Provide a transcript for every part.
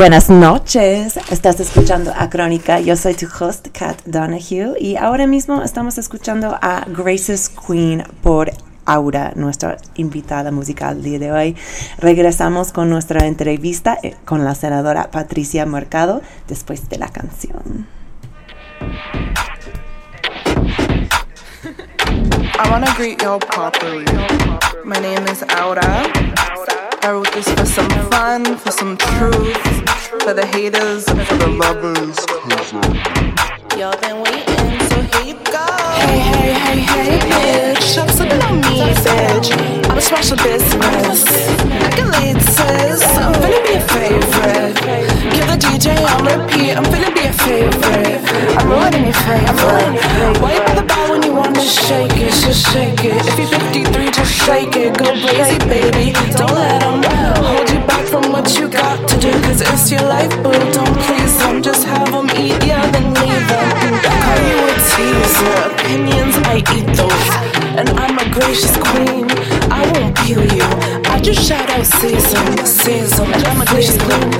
Buenas noches, estás escuchando a Crónica. Yo soy tu host, Kat Donahue, y ahora mismo estamos escuchando a Grace's Queen por Aura, nuestra invitada musical día de hoy. Regresamos con nuestra entrevista eh, con la senadora Patricia Mercado después de la canción. I want greet y'all properly. My name is Aura. I wrote this for some fun, for some truth, for the haters and for the lovers. Y'all been waiting, so here you go. Hey, hey, hey, hey, slipping on me, bitch. I'm a special says I'm finna be a favorite. Give the DJ. I'm finna be a favorite. I'm your favorite. Why you the bar when you wanna shake it? Just shake it. If you're 53, just shake it. Go crazy, baby. Don't hold you back from what you got to do. Cause it's your life, boo. Don't. Just eat, yeah, then. Call you a teaser. Opinions, I eat those. And I'm a gracious queen. I won't peel you. I just shout out season, season. And I'm a gracious queen.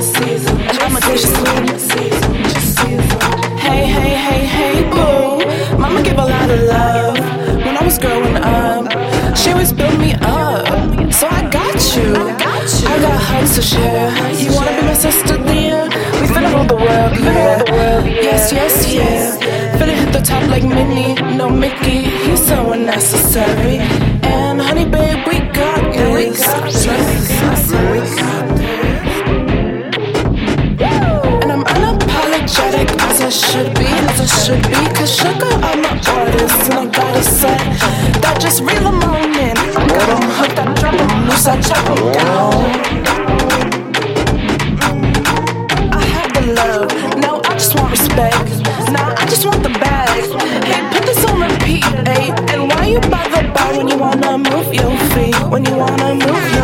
And I'm a gracious queen. Hey, hey, hey, hey, boo. Mama give a lot of love. When I was growing up, she always built me up. So I got you. I got hugs to share. You wanna be my sister, dear? We finna rule the world, yeah. Top like Minnie, no Mickey. He's so unnecessary. And honey, babe, we got this. We got and I'm unapologetic as I should be, as I should be. Cause sugar, I'm an artist, and I gotta say that just reel 'em on in. Got 'em hooked, I drop 'em loose, I chop 'em down. I have the love, now I just want respect. you free when you wanna move.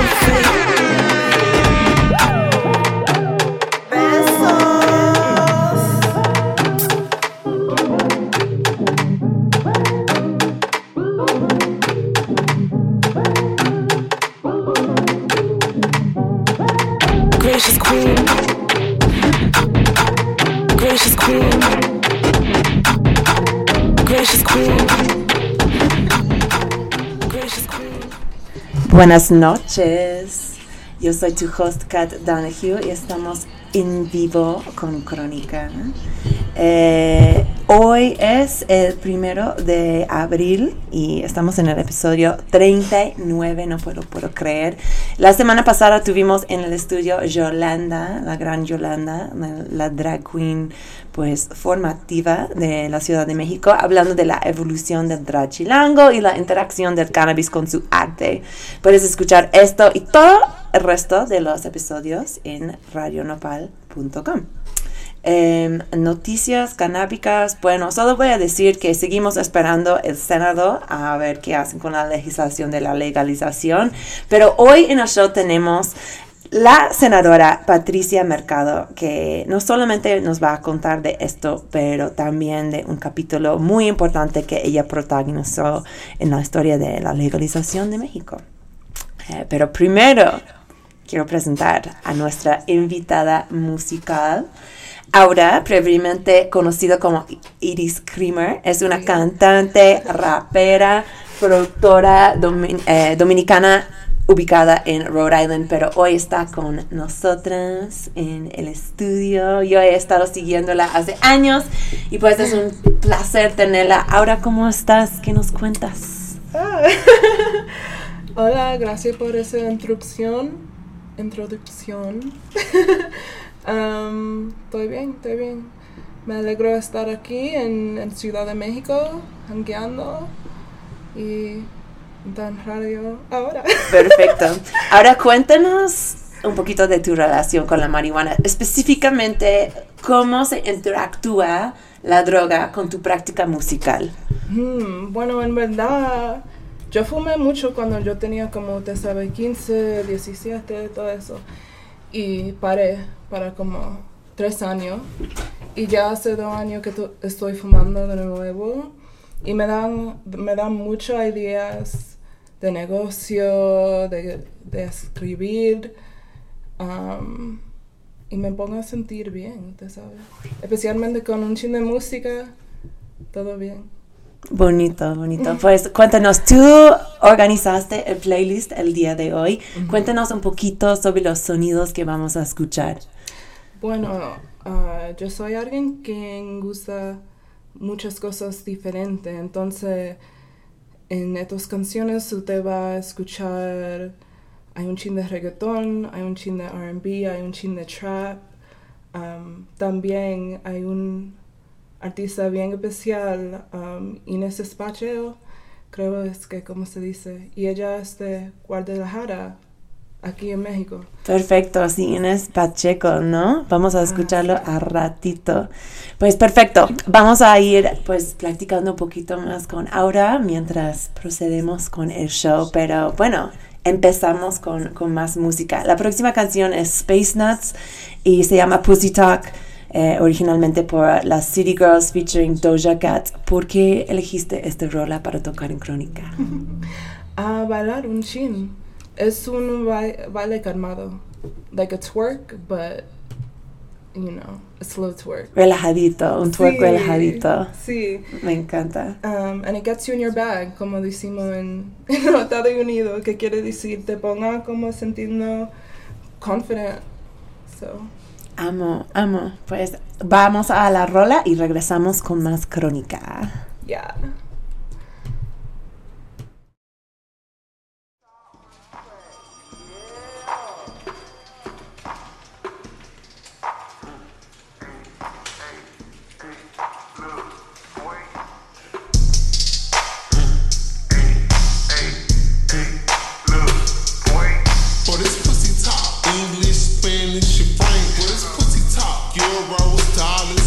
Buenas noches, yo soy tu host Kat Donahue y estamos en vivo con Crónica. Eh, hoy es el primero de abril y estamos en el episodio 39, no puedo, puedo creer. La semana pasada tuvimos en el estudio Yolanda, la gran Yolanda, la, drag queen pues formativa de la Ciudad de México, hablando de la evolución del drag chilango y la interacción del cannabis con su arte. Puedes escuchar esto y todo el resto de los episodios en radionopal.com. Em, noticias canábicas, bueno, solo voy a decir que seguimos esperando el Senado a ver qué hacen con la legislación de la legalización, pero hoy en el show tenemos la senadora Patricia Mercado, que no solamente nos va a contar de esto, pero también de un capítulo muy importante que ella protagonizó en la historia de la legalización de México. Eh, pero primero quiero presentar a nuestra invitada musical. Aura, previamente conocida como Iris Creamer, es una cantante, rapera, productora domin- eh, dominicana ubicada en Rhode Island, pero hoy está con nosotras en el estudio. Yo he estado siguiéndola hace años y pues es un placer tenerla. Aura, ¿cómo estás? ¿Qué nos cuentas? Ah. Hola, gracias por esa introducción. Introducción. Am, estoy bien, estoy bien. Me alegro de estar aquí en, en Ciudad de México, hangueando y en radio ahora. Perfecto. Ahora cuéntanos un poquito de tu relación con la marihuana, específicamente cómo se interactúa la droga con tu práctica musical. Hmm, bueno, en verdad, yo fumé mucho cuando yo tenía como, te sabes, 15, 17, todo eso. Y paré para como tres años. Y ya hace dos años que estoy fumando de nuevo. y me dan, me dan muchas ideas de negocio, de, de escribir. um, y me pongo a sentir bien, ¿te sabes? Especialmente con un chin de música, todo bien. Bonito, bonito. Pues cuéntanos, tú organizaste el playlist el día de hoy. Cuéntanos un poquito sobre los sonidos que vamos a escuchar. Bueno, ah, yo soy alguien que gusta muchas cosas diferentes, entonces en estas canciones usted va a escuchar, hay un chin de reggaetón, hay un chin de RB, hay un chin de trap, um, también hay un artista bien especial, um, Inés Espacio, creo es que como se dice, y ella es de Guadalajara, aquí en México. Perfecto, sí, Inés Pacheco, ¿no? Vamos a escucharlo sí. a ratito. Pues perfecto, vamos a ir pues practicando un poquito más con Aura mientras procedemos con el show, pero bueno, empezamos con, con más música. La próxima canción es Space Nuts y se llama Pussy Talk. Eh, originalmente por las City Girls featuring Doja Cat. ¿Por qué elegiste este rola para tocar en Crónica? A bailar un chin. Es un ba- baile calmado. Like a twerk, but, you know, a slow twerk. Relajadito, un twerk Sí, relajadito. Sí. Me encanta. Um, and it gets you in your bag, como decimos en, en los Estados Unidos, que quiere decir te ponga como sintiendo confident. So, Amo, amo. Pues vamos a la rola y regresamos con más Crónica. yeah. most timeless.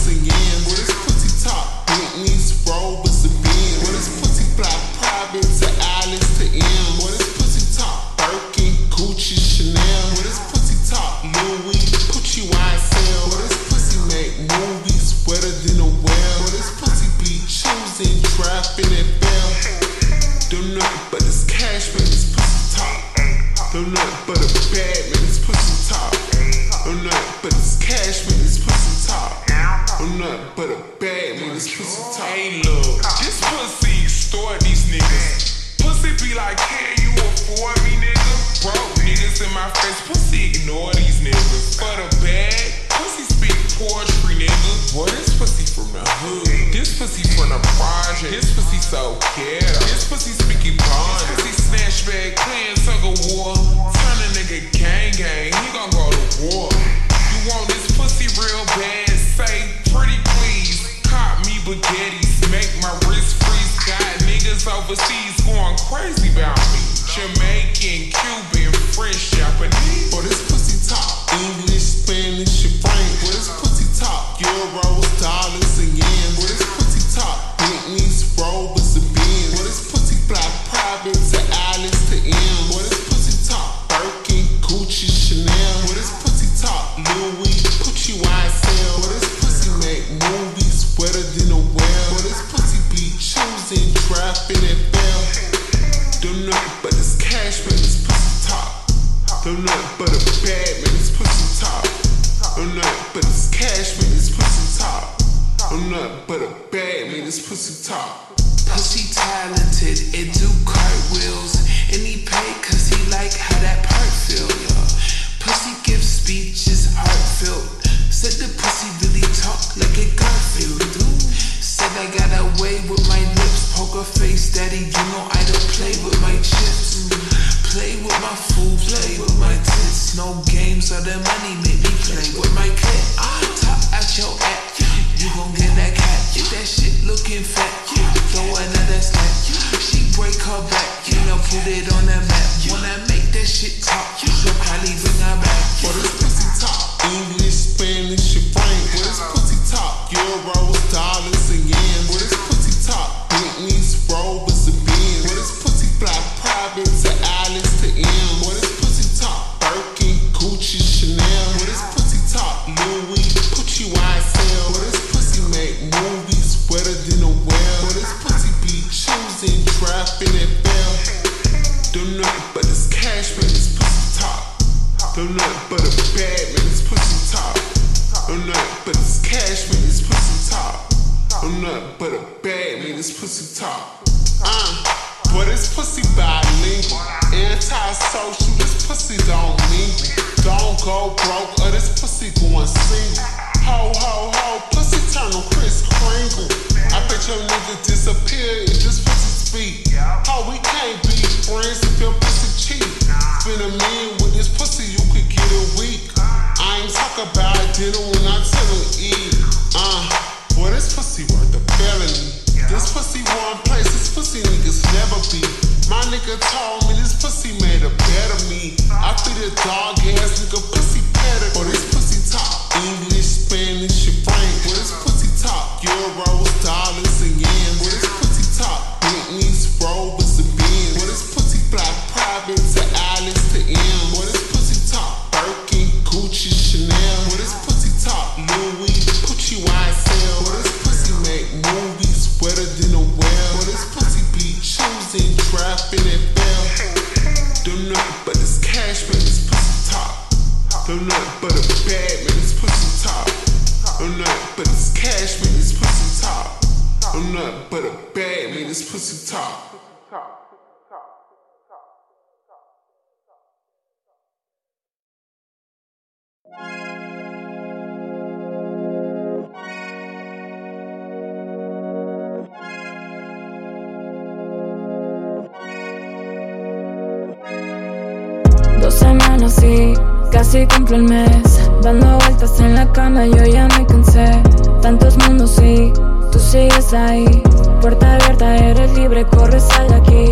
Casi cumplo el mes. Dando vueltas en la cama yo ya me cansé. Tantos mundos y tú sigues ahí. Puerta abierta, eres libre, corre, sal de aquí.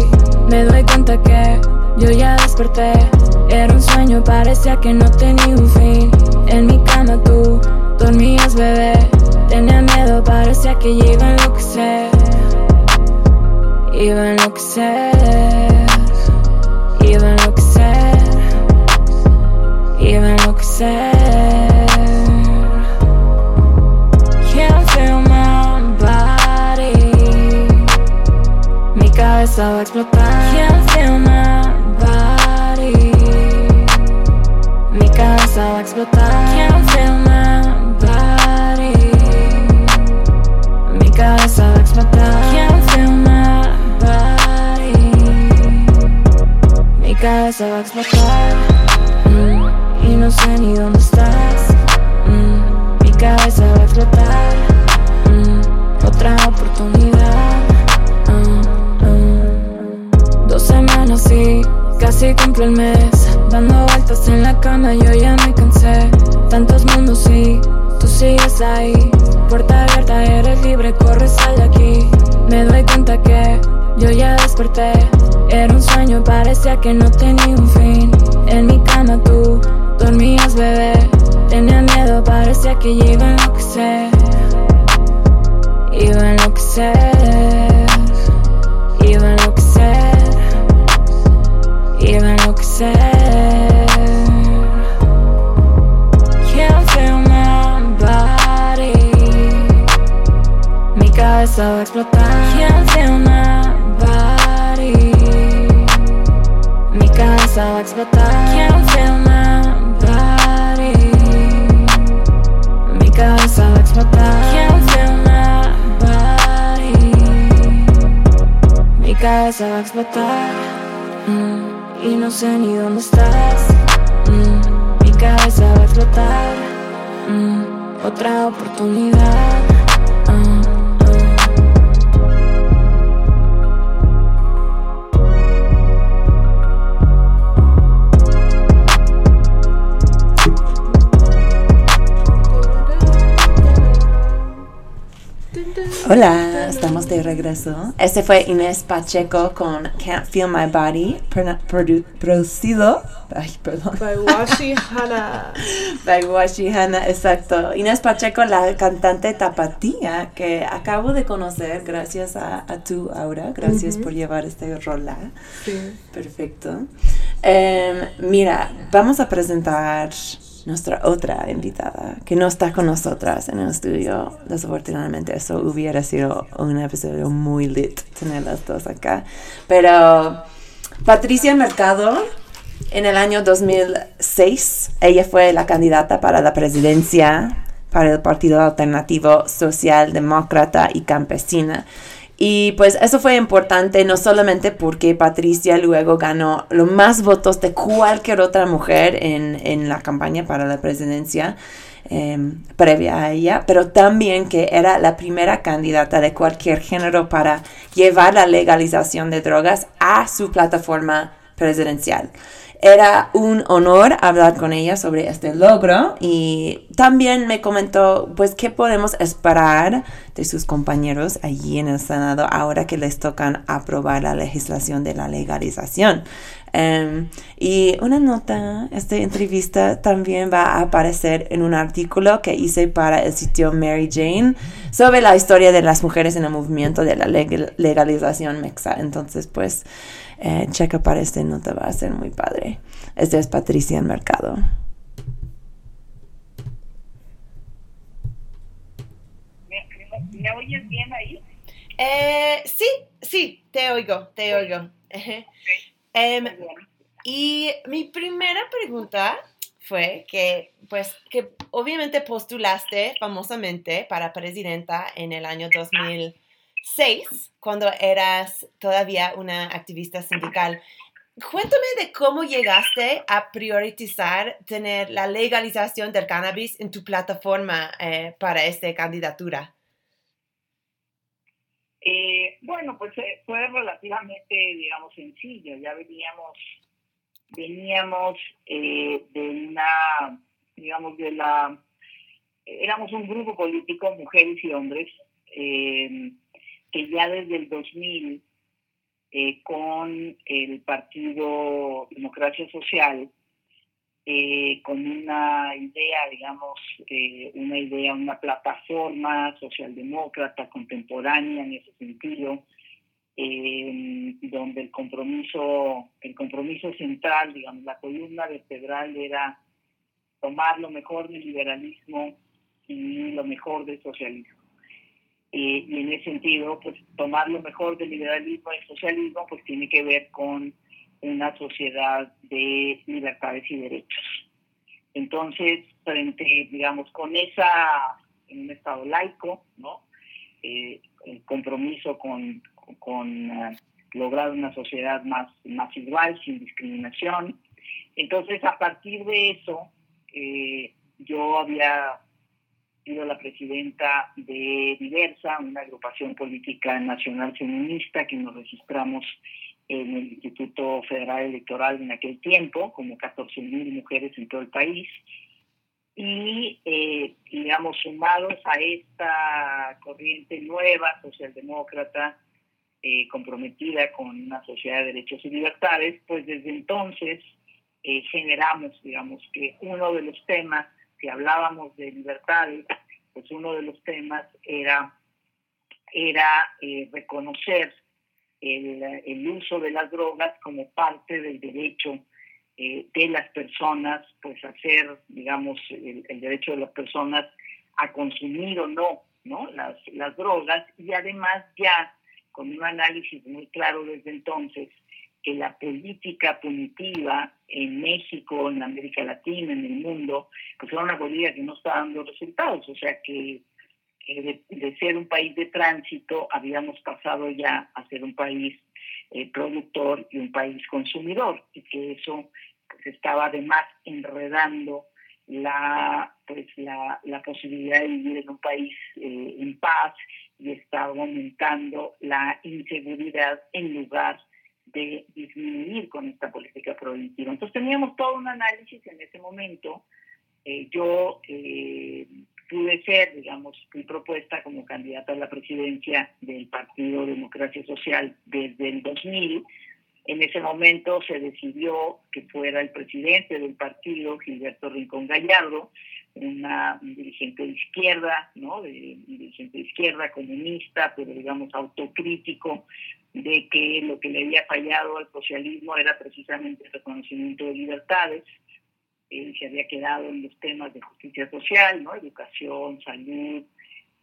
Me doy cuenta que yo ya desperté. Era un sueño, parecía que no tenía un fin. En mi cama tú dormías, bebé. Tenía miedo, parecía que ya iba a enloquecer. Iba a enloquecer Iba a enloquecer Can't feel my body. Mi cabeza va a explotar. Can't feel my body. Mi cabeza va a explotar. Can't feel my body. Mi cabeza va a explotar. Can't feel my body. Mi cabeza va a explotar Y no sé ni dónde estás. Mm, Mi cabeza va a explotar. Mm, Otra oportunidad. Ah, ah. Dos semanas y casi cumplo el mes. Dando vueltas en la cama yo ya me cansé. Tantos mundos y tú sigues ahí. Puerta abierta, eres libre, corre, sal de aquí. Me doy cuenta que yo ya desperté. Era un sueño, parecía que no tenía un fin. En mi cama tú dormías, bebé. Tenía miedo, parecía que ya iba a enloquecer. Iba a enloquecer. Iba a enloquecer. Iba a enloquecer. Can't feel my body. Mi cabeza va a explotar. Can't feel my body. Mi cabeza va a explotar. Can't feel my Va a explotar. Can't feel my body Mi cabeza va a explotar. Mm, Y no sé ni dónde estás. Mm, Mi cabeza va a explotar. Mm, Otra oportunidad Hola, estamos de regreso. Este fue Inés Pacheco con Can't Feel My Body, produ- produ- producido, ay, perdón, By Washi Hana. by Washi Hanna, exacto. Inés Pacheco, la cantante tapatía que acabo de conocer gracias a, a tú, Aura. Gracias por llevar este rola. Sí. Perfecto. Em, mira, vamos a presentar nuestra otra invitada que no está con nosotras en el estudio. Desafortunadamente, eso hubiera sido un episodio muy lit tener las dos acá. Pero Patricia Mercado, en el año 2006, ella fue la candidata para la presidencia para el Partido Alternativo Socialdemócrata y Campesina. Y pues eso fue importante no solamente porque Patricia luego ganó los más votos de cualquier otra mujer en, en la campaña para la presidencia, em, previa a ella, pero también que era la primera candidata de cualquier género para llevar la legalización de drogas a su plataforma presidencial. Era un honor hablar con ella sobre este logro y también me comentó pues qué podemos esperar de sus compañeros allí en el Senado ahora que les tocan aprobar la legislación de la legalización. Em, y una nota, esta entrevista también va a aparecer en un artículo que hice para el sitio Mary Jane sobre la historia de las mujeres en el movimiento de la legalización mexa. Entonces, pues, eh, checa para este nota, va a ser muy padre. Este es Patricia Mercado. ¿Me, oyes bien ahí? Eh, sí, sí, te oigo, te oigo. Em, y mi primera pregunta fue que, pues, que obviamente postulaste famosamente para presidenta en el año 2006, cuando eras todavía una activista sindical. Cuéntame de cómo llegaste a priorizar tener la legalización del cannabis en tu plataforma eh, para esta candidatura. Eh, bueno, pues eh, fue relativamente, digamos, sencillo. Ya veníamos, veníamos eh, de una, digamos, de la, éramos un grupo político, mujeres y hombres, que ya desde el 2000, con el Partido Democracia Social, eh, con una idea, digamos, eh, una idea, una plataforma socialdemócrata contemporánea en ese sentido, eh, donde el compromiso, el compromiso central, digamos, la columna vertebral era tomar lo mejor del liberalismo y lo mejor del socialismo. Y en ese sentido, pues tomar lo mejor del liberalismo y socialismo, pues tiene que ver con una sociedad de libertades y derechos. Entonces, frente, digamos, con esa, en un Estado laico, ¿no? Eh, el compromiso con, con eh, lograr una sociedad más, más igual, sin discriminación. Entonces, a partir de eso, eh, yo había sido la presidenta de Diversa, una agrupación política nacional feminista que nos registramos en el Instituto Federal Electoral en aquel tiempo, como 14.000 mujeres en todo el país. Y, eh, digamos, sumados a esta corriente nueva socialdemócrata, eh, comprometida con una sociedad de derechos y libertades, pues desde entonces eh, generamos, digamos, que uno de los temas, si hablábamos de libertades, pues uno de los temas era, era reconocer el, uso de las drogas como parte del derecho eh, de las personas, pues hacer, digamos, el, derecho de las personas a consumir o no, ¿no? Las, las drogas y además ya con un análisis muy claro desde entonces que la política punitiva en México, en América Latina, en el mundo, pues era una política que no está dando resultados, o sea que de, ser un país de tránsito, habíamos pasado ya a ser un país eh, productor y un país consumidor, y que eso pues, estaba además enredando la, pues, la, la posibilidad de vivir en un país eh, en paz y estaba aumentando la inseguridad en lugar de disminuir con esta política productiva. Entonces teníamos todo un análisis en ese momento. Eh, yo pude ser, digamos, mi propuesta como candidata a la presidencia del Partido Democracia Social desde el 2000. En ese momento se decidió que fuera el presidente del partido, Gilberto Rincón Gallardo, una, un dirigente de izquierda, ¿no? De, un dirigente de izquierda, comunista, pero digamos autocrítico, de que lo que le había fallado al socialismo era precisamente el reconocimiento de libertades él se había quedado en los temas de justicia social, ¿no? educación, salud,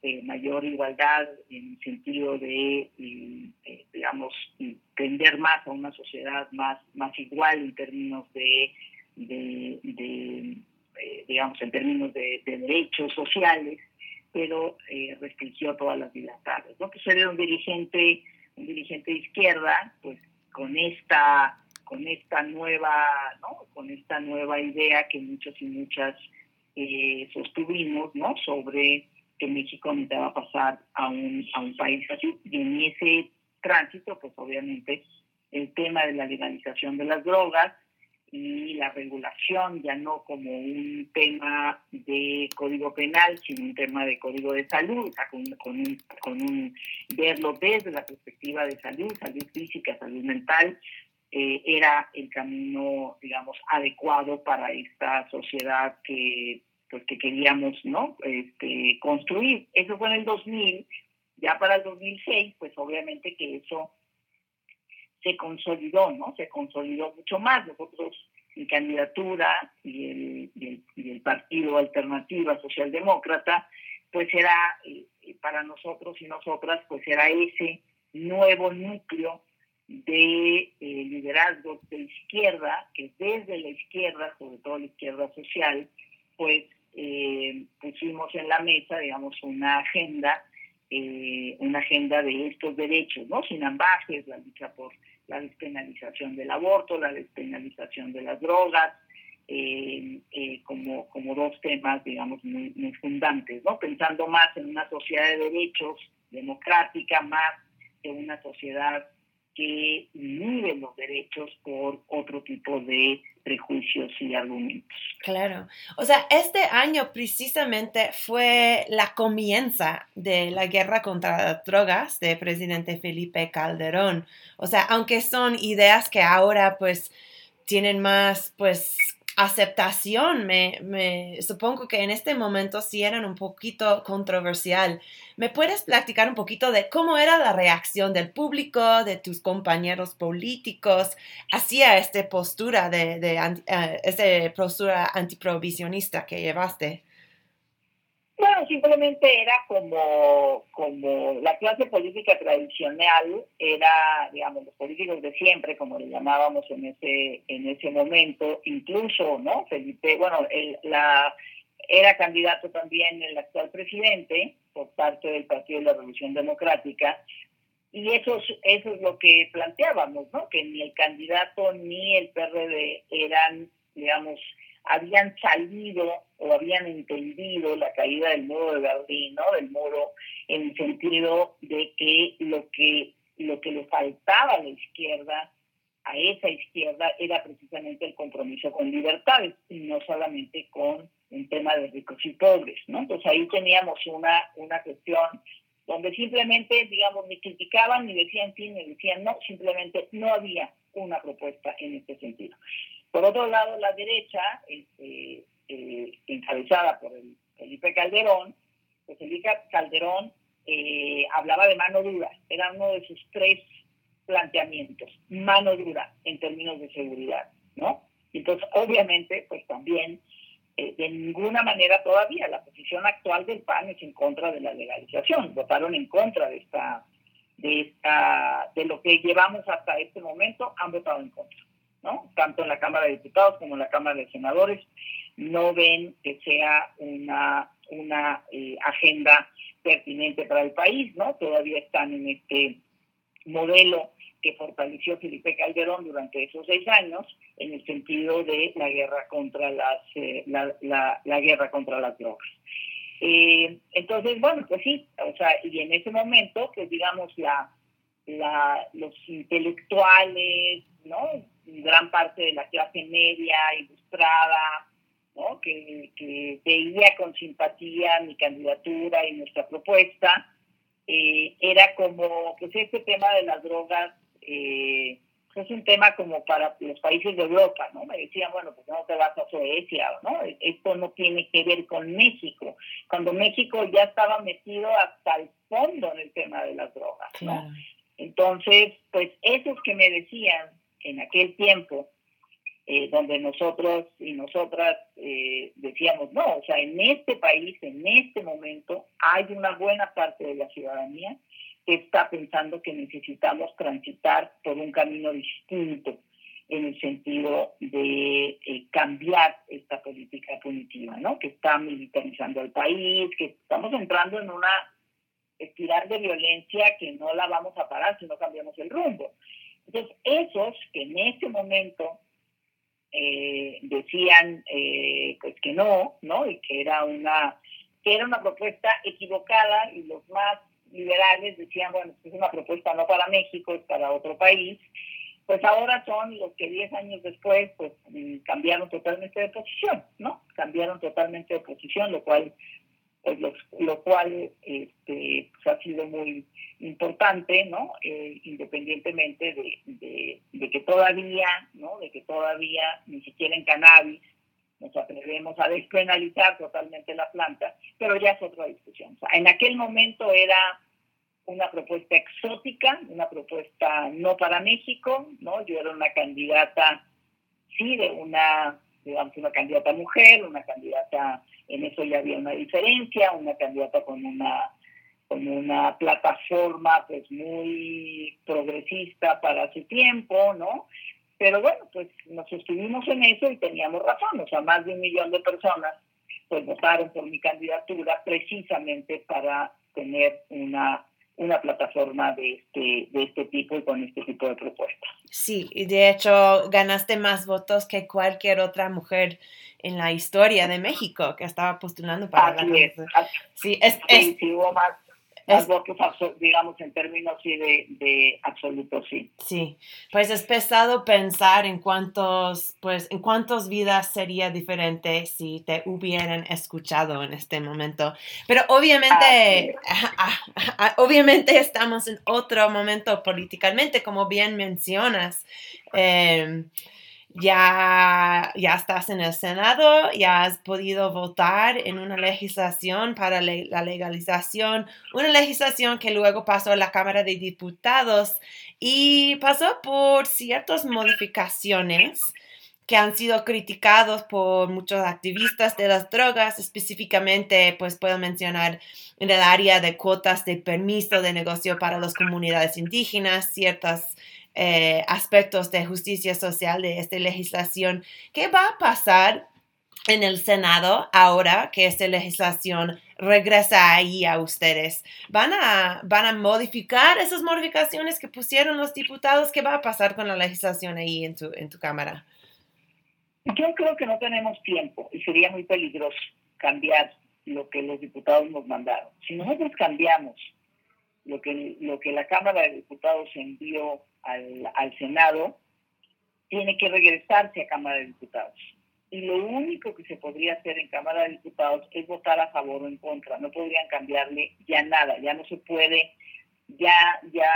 eh, mayor igualdad en el sentido de, eh, digamos, tender más a una sociedad más, más igual en términos de, de, eh, digamos, en términos de, derechos sociales. pero eh, restringió todas las libertades. ¿no? Pues era un dirigente, un dirigente de izquierda, pues con esta, con esta nueva, ¿no? Con esta nueva idea que muchos y muchas eh, sostuvimos, ¿no? Sobre que México necesitaba pasar a un, a un país así. Y en ese tránsito, pues obviamente el tema de la legalización de las drogas y la regulación ya no como un tema de código penal, sino un tema de código de salud, o sea, con, con, un, con un verlo desde la perspectiva de salud, salud física, salud mental, eh, era el camino, digamos, adecuado para esta sociedad que pues que queríamos no este, construir. Eso fue en el 2000, ya para el 2006, pues obviamente que eso se consolidó, ¿no? Se consolidó mucho más. Nosotros, mi candidatura y el, y el, Partido Alternativa Socialdemócrata, pues era, eh, para nosotros y nosotras, pues era ese nuevo núcleo de eh, liderazgo de izquierda, que desde la izquierda, sobre todo la izquierda social, pues eh, pusimos en la mesa, digamos, una agenda, eh, una agenda de estos derechos, ¿no? Sin ambajes, la lucha por la despenalización del aborto, la despenalización de las drogas, eh, eh, como, como dos temas, digamos, muy, muy fundantes, ¿no? Pensando más en una sociedad de derechos democrática, más que una sociedad que inhibe los derechos por otro tipo de prejuicios y argumentos. Claro. O sea, este año precisamente fue la comienza de la guerra contra las drogas de presidente Felipe Calderón. O sea, aunque son ideas que ahora pues tienen más pues aceptación, me, me, supongo que en este momento sí eran un poquito controversial. ¿Me puedes platicar un poquito de cómo era la reacción del público, de tus compañeros políticos hacia esta postura de, de uh, esta postura antiprovisionista que llevaste? Bueno, simplemente era como, como la clase política tradicional, era, digamos, los políticos de siempre, como le llamábamos en ese, en ese momento, incluso, ¿no? Felipe, bueno, el, la, era candidato también el actual presidente por parte del Partido de la Revolución Democrática, y eso es, eso es lo que planteábamos, ¿no? Que ni el candidato ni el PRD eran, digamos, habían salido o habían entendido la caída del muro de Berlín, ¿no? Del muro en el sentido de que lo que lo que le faltaba a la izquierda, a esa izquierda, era precisamente el compromiso con libertades, y no solamente con un tema de ricos y pobres, ¿no? Entonces ahí teníamos una, una cuestión donde simplemente, digamos, ni criticaban, ni decían sí, ni decían no, simplemente no había una propuesta en este sentido. Por otro lado, la derecha, este, eh, encabezada por el Felipe Calderón, pues Felipe Calderón eh, hablaba de mano dura, era uno de sus tres planteamientos, mano dura en términos de seguridad, ¿no? Entonces, obviamente, pues también, eh, de ninguna manera todavía, la posición actual del PAN es en contra de la legalización, votaron en contra de esta, de esta, de lo que llevamos hasta este momento, han votado en contra. ¿No? Tanto en la Cámara de Diputados como en la Cámara de Senadores no ven que sea una, una eh, agenda pertinente para el país, ¿no? Todavía están en este modelo que fortaleció Felipe Calderón durante esos seis años en el sentido de la guerra contra las eh, la, la, guerra contra las drogas. Eh, entonces, bueno, pues sí, o sea, y en ese momento, pues digamos, la, la, los intelectuales, ¿no? Gran parte de la clase media, ilustrada, ¿no? que, que veía con simpatía mi candidatura y nuestra propuesta, eh, era como, pues este tema de las drogas eh, es un tema como para los países de Europa, ¿no? Me decían, bueno, pues no te vas a Suecia, ¿no? Esto no tiene que ver con México, cuando México ya estaba metido hasta el fondo en el tema de las drogas, ¿no? Entonces, pues esos que me decían en aquel tiempo, eh, donde nosotros y nosotras eh, decíamos, no, o sea, en este país, en este momento, hay una buena parte de la ciudadanía que está pensando que necesitamos transitar por un camino distinto en el sentido de eh, cambiar esta política punitiva, ¿no? Que está militarizando al país, que estamos entrando en una espiral de violencia que no la vamos a parar si no cambiamos el rumbo. Entonces, esos que en ese momento eh, decían eh, pues que no, ¿no? Y que era una que era una propuesta equivocada y los más liberales decían, bueno, es una propuesta no para México, es para otro país, pues ahora son los que 10 años después pues mm, cambiaron totalmente de posición, ¿no? Cambiaron totalmente de posición, lo cual pues lo, lo cual este, pues, ha sido muy importante, ¿no? Eh, independientemente de, que todavía, ¿no? De que todavía ni siquiera en cannabis nos atrevemos a despenalizar totalmente la planta, pero ya es otra discusión. En aquel momento era una propuesta exótica, una propuesta no para México, ¿no? Yo era una candidata, sí, de una, digamos, una candidata mujer, una candidata, en eso ya había una diferencia, una candidata con una con una plataforma pues muy progresista para su tiempo, ¿no? Pero bueno, pues nos estuvimos en eso y teníamos razón, o sea, más de un millón de personas pues votaron por mi candidatura precisamente para tener una una plataforma de este, de este tipo y con este tipo de propuestas. Sí, y de hecho ganaste más votos que cualquier otra mujer en la historia de México que estaba postulando para Así es, Sí, es, sí, sí, hubo más, más votos, digamos, en términos sí de, de absoluto, sí. Sí, pues es pesado pensar en cuántos, pues, en cuántas vidas sería diferente si te hubieran escuchado en este momento. Pero obviamente, obviamente estamos en otro momento políticamente, como bien mencionas. Eh, ya, ya estás en el Senado, ya has podido votar en una legislación para la legalización, una legislación que luego pasó a la Cámara de Diputados y pasó por ciertas modificaciones que han sido criticados por muchos activistas de las drogas, específicamente, pues puedo mencionar en el área de cuotas de permiso de negocio para las comunidades indígenas, ciertas eh, aspectos de justicia social de esta legislación. ¿Qué va a pasar en el Senado ahora que esta legislación regresa ahí a ustedes? ¿Van a, ¿Van a modificar esas modificaciones que pusieron los diputados? ¿Qué va a pasar con la legislación ahí en tu, en tu Cámara? Yo creo que no tenemos tiempo y sería muy peligroso cambiar lo que los diputados nos mandaron. Si nosotros cambiamos lo que, lo que la Cámara de Diputados envió al, al Senado, tiene que regresarse a Cámara de Diputados. Y lo único que se podría hacer en Cámara de Diputados es votar a favor o en contra. No podrían cambiarle ya nada, ya no se puede, ya, ya,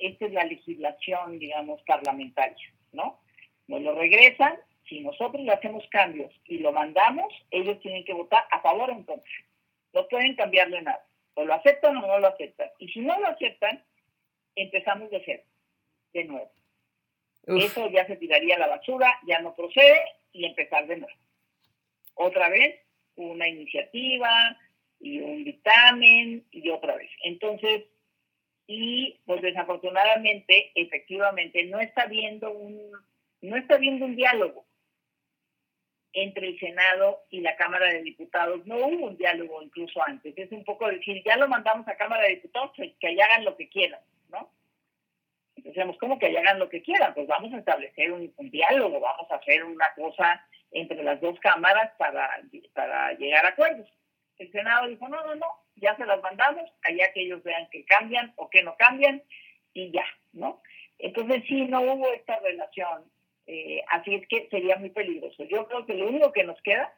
esta es la legislación, digamos, parlamentaria, ¿no? Nos lo regresan, si nosotros le hacemos cambios y lo mandamos, ellos tienen que votar a favor o en contra. No pueden cambiarle nada. O lo aceptan o no lo aceptan. Y si no lo aceptan, empezamos de cero de nuevo. Eso ya se tiraría a la basura, ya no procede y empezar de nuevo. Otra vez, una iniciativa y un dictamen y otra vez. Entonces, y pues desafortunadamente, efectivamente, no está viendo un, no está viendo un diálogo entre el Senado y la Cámara de Diputados. No hubo un diálogo incluso antes. Es un poco decir, ya lo mandamos a Cámara de Diputados, pues, que allá hagan lo que quieran. Decíamos, ¿cómo que hagan lo que quieran? Pues vamos a establecer un, diálogo, vamos a hacer una cosa entre las dos cámaras para, para llegar a acuerdos. El Senado dijo, no, no, no, ya se las mandamos, allá que ellos vean que cambian o que no cambian, y ya, ¿no? Entonces sí, no hubo esta relación, eh, así es que sería muy peligroso. Yo creo que lo único que nos queda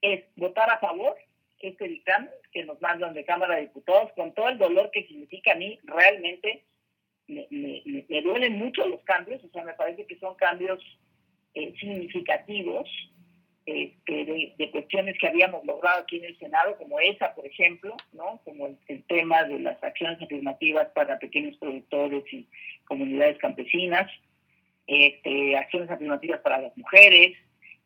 es votar a favor este dictamen que nos mandan de Cámara de Diputados, con todo el dolor que significa a mí realmente me, me, duelen mucho los cambios, o sea, me parece que son cambios eh, significativos este, de, cuestiones que habíamos logrado aquí en el Senado, como esa, por ejemplo, ¿no? Como el, tema de las acciones afirmativas para pequeños productores y comunidades campesinas, este, acciones afirmativas para las mujeres,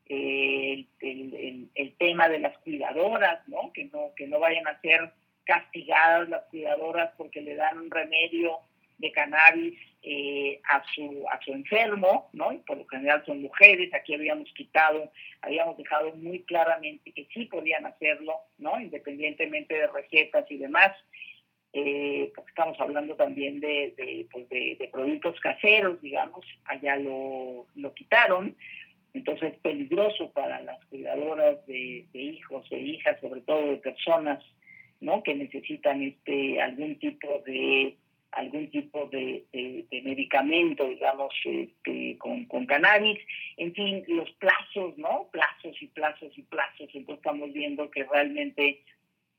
eh, el, el, tema de las cuidadoras, ¿no? Que no que no vayan a ser castigadas las cuidadoras porque le dan un remedio de cannabis eh, a, su, a su enfermo, ¿no? Y por lo general son mujeres, aquí habíamos quitado, habíamos dejado muy claramente que sí podían hacerlo, ¿no? Independientemente de recetas y demás. Eh, porque estamos hablando también de, de, pues de, de productos caseros, digamos, allá lo, lo quitaron, entonces es peligroso para las cuidadoras de, de hijos e hijas, sobre todo de personas ¿no? que necesitan este algún tipo de algún tipo de, de, medicamento, digamos, este, con, con cannabis, en fin, los plazos, ¿no? Plazos y plazos y plazos, entonces estamos viendo que realmente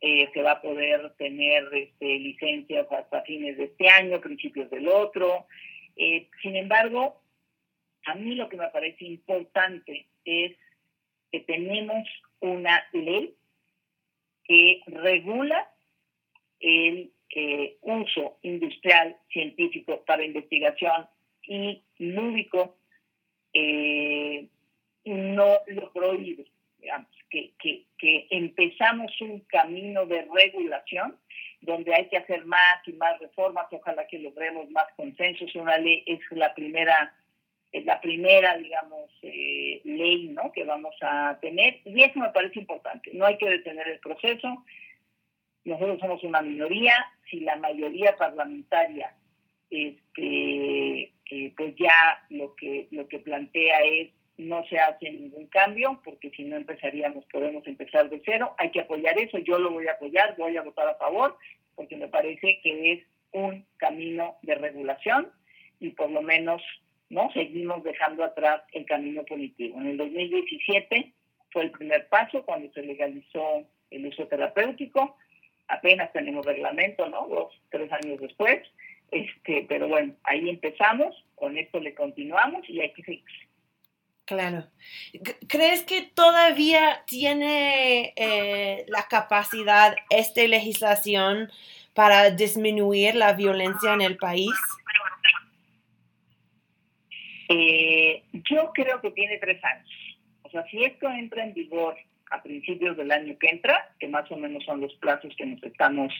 eh, se va a poder tener este, licencias hasta fines de este año, principios del otro. Eh, sin embargo, a mí lo que me parece importante es que tenemos una ley que regula el eh, uso industrial científico para investigación y lúdico eh, no lo prohíbe. Digamos, que, que, que empezamos un camino de regulación donde hay que hacer más y más reformas, ojalá que logremos más consensos. Una ley es la primera, es la primera, digamos, eh, ley ¿no? que vamos a tener, y eso me parece importante. No hay que detener el proceso. Nosotros somos una minoría, si la mayoría parlamentaria este, eh, pues ya lo que lo que plantea es no se hace ningún cambio, porque si no empezaríamos, podemos empezar de cero. Hay que apoyar eso, yo lo voy a apoyar, voy a votar a favor, porque me parece que es un camino de regulación y por lo menos no seguimos dejando atrás el camino punitivo. En el 2017 fue el primer paso cuando se legalizó el uso terapéutico, apenas tenemos reglamento, ¿no? Dos, tres años después, este, pero bueno, ahí empezamos, con esto le continuamos y hay que seguir. Claro. ¿Crees que todavía tiene eh, la capacidad esta legislación para disminuir la violencia en el país? Eh, yo creo que tiene tres años. O sea, si esto entra en vigor a principios del año que entra, que más o menos son los plazos que nos estamos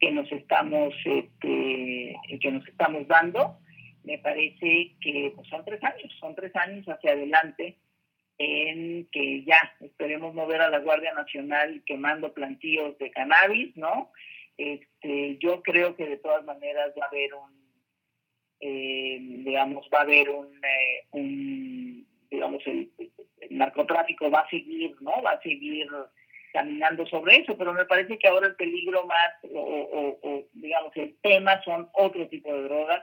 que nos estamos este, que nos estamos dando, me parece que pues, son tres años, son tres años hacia adelante en que ya esperemos mover a la Guardia Nacional quemando plantíos de cannabis, ¿no? Este, yo creo que de todas maneras va a haber un, eh, digamos, va a haber un, eh, un digamos, el, el, narcotráfico va a seguir, ¿no? Va a seguir caminando sobre eso, pero me parece que ahora el peligro más, o, digamos, el tema son otro tipo de drogas,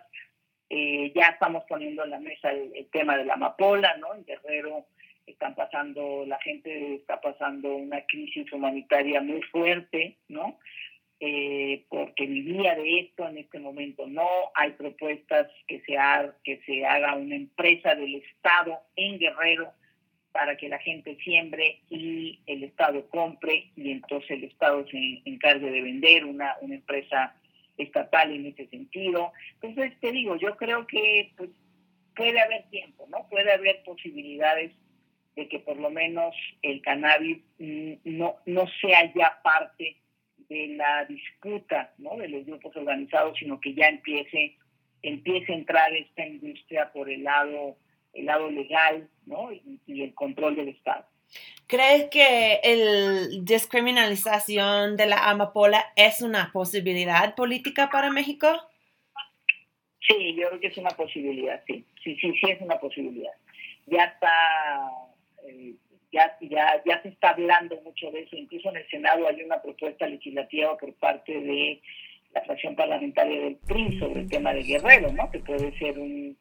eh, ya estamos poniendo en la mesa el, tema de la amapola, ¿no? En Guerrero están pasando, la gente está pasando una crisis humanitaria muy fuerte, ¿no? Eh, porque vivía de esto en este momento no hay propuestas que se, que se haga una empresa del Estado en Guerrero para que la gente siembre y el Estado compre y entonces el Estado se encargue de vender una, una empresa estatal en ese sentido. Entonces, te digo, yo creo que pues, puede haber tiempo, ¿no? Puede haber posibilidades de que por lo menos el cannabis no, no sea ya parte de la disputa ¿no? de los grupos organizados, sino que ya empiece, empiece a entrar esta industria por el lado, el lado legal ¿no? y, y el control del Estado. ¿Crees que el descriminalización de la amapola es una posibilidad política para México? Sí, yo creo que es una posibilidad, sí. Sí, sí, sí es una posibilidad. Ya está, eh, ya, ya, ya se está hablando mucho de eso. Incluso en el Senado hay una propuesta legislativa por parte de la fracción parlamentaria del PRI sobre el tema de Guerrero, ¿no? Que puede ser un,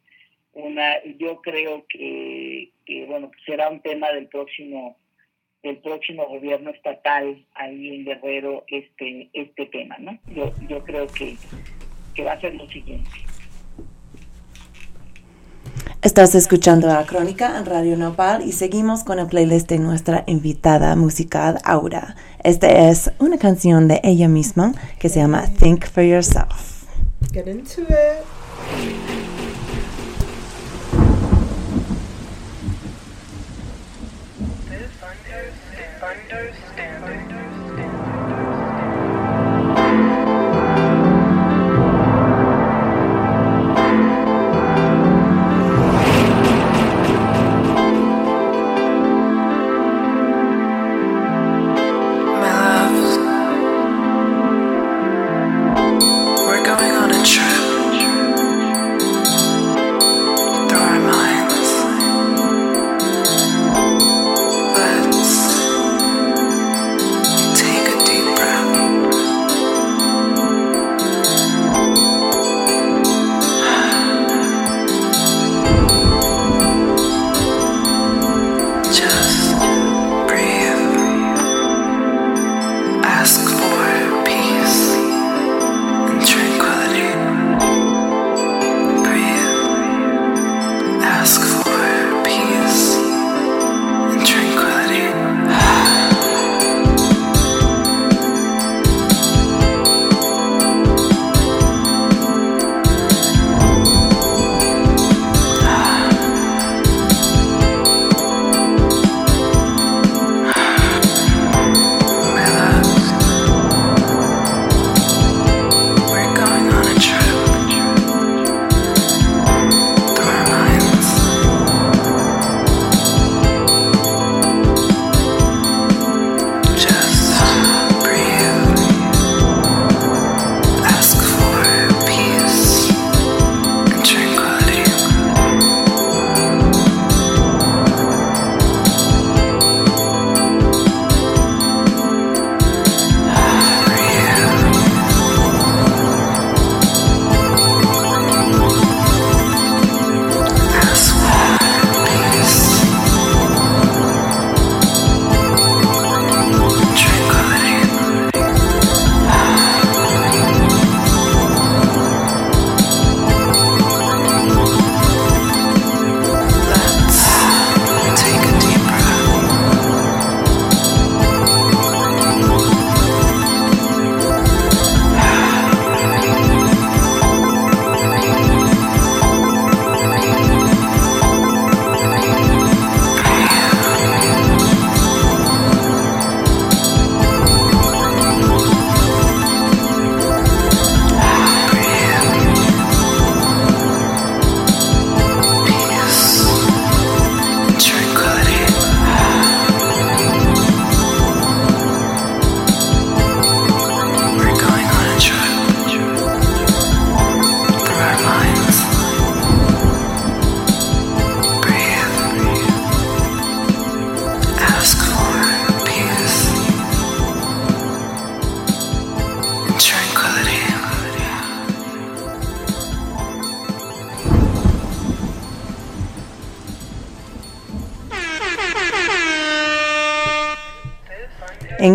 una, yo creo que, que bueno, será un tema del próximo del próximo gobierno estatal ahí en Guerrero este este tema, ¿no? Yo yo creo que, que va a ser lo siguiente. Estás escuchando a Crónica en Radio Nopal y seguimos con el playlist de nuestra invitada musical Aura. Esta es una canción de ella misma que se llama Think for Yourself. Get into it.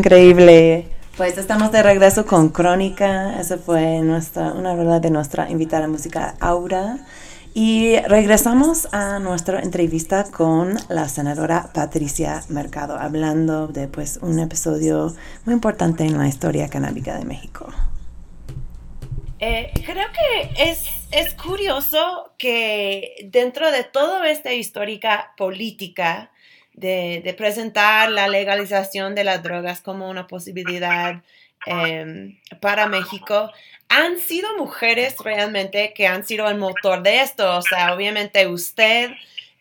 Increíble. Pues estamos de regreso con Crónica. Esa fue nuestra, una verdad de nuestra invitada música Aura. Y regresamos a nuestra entrevista con la senadora Patricia Mercado, hablando de pues, un episodio muy importante en la historia canábica de México. Eh, creo que es, es curioso que dentro de toda esta histórica política de, presentar la legalización de las drogas como una posibilidad em, para México, han sido mujeres realmente que han sido el motor de esto. O sea, obviamente usted,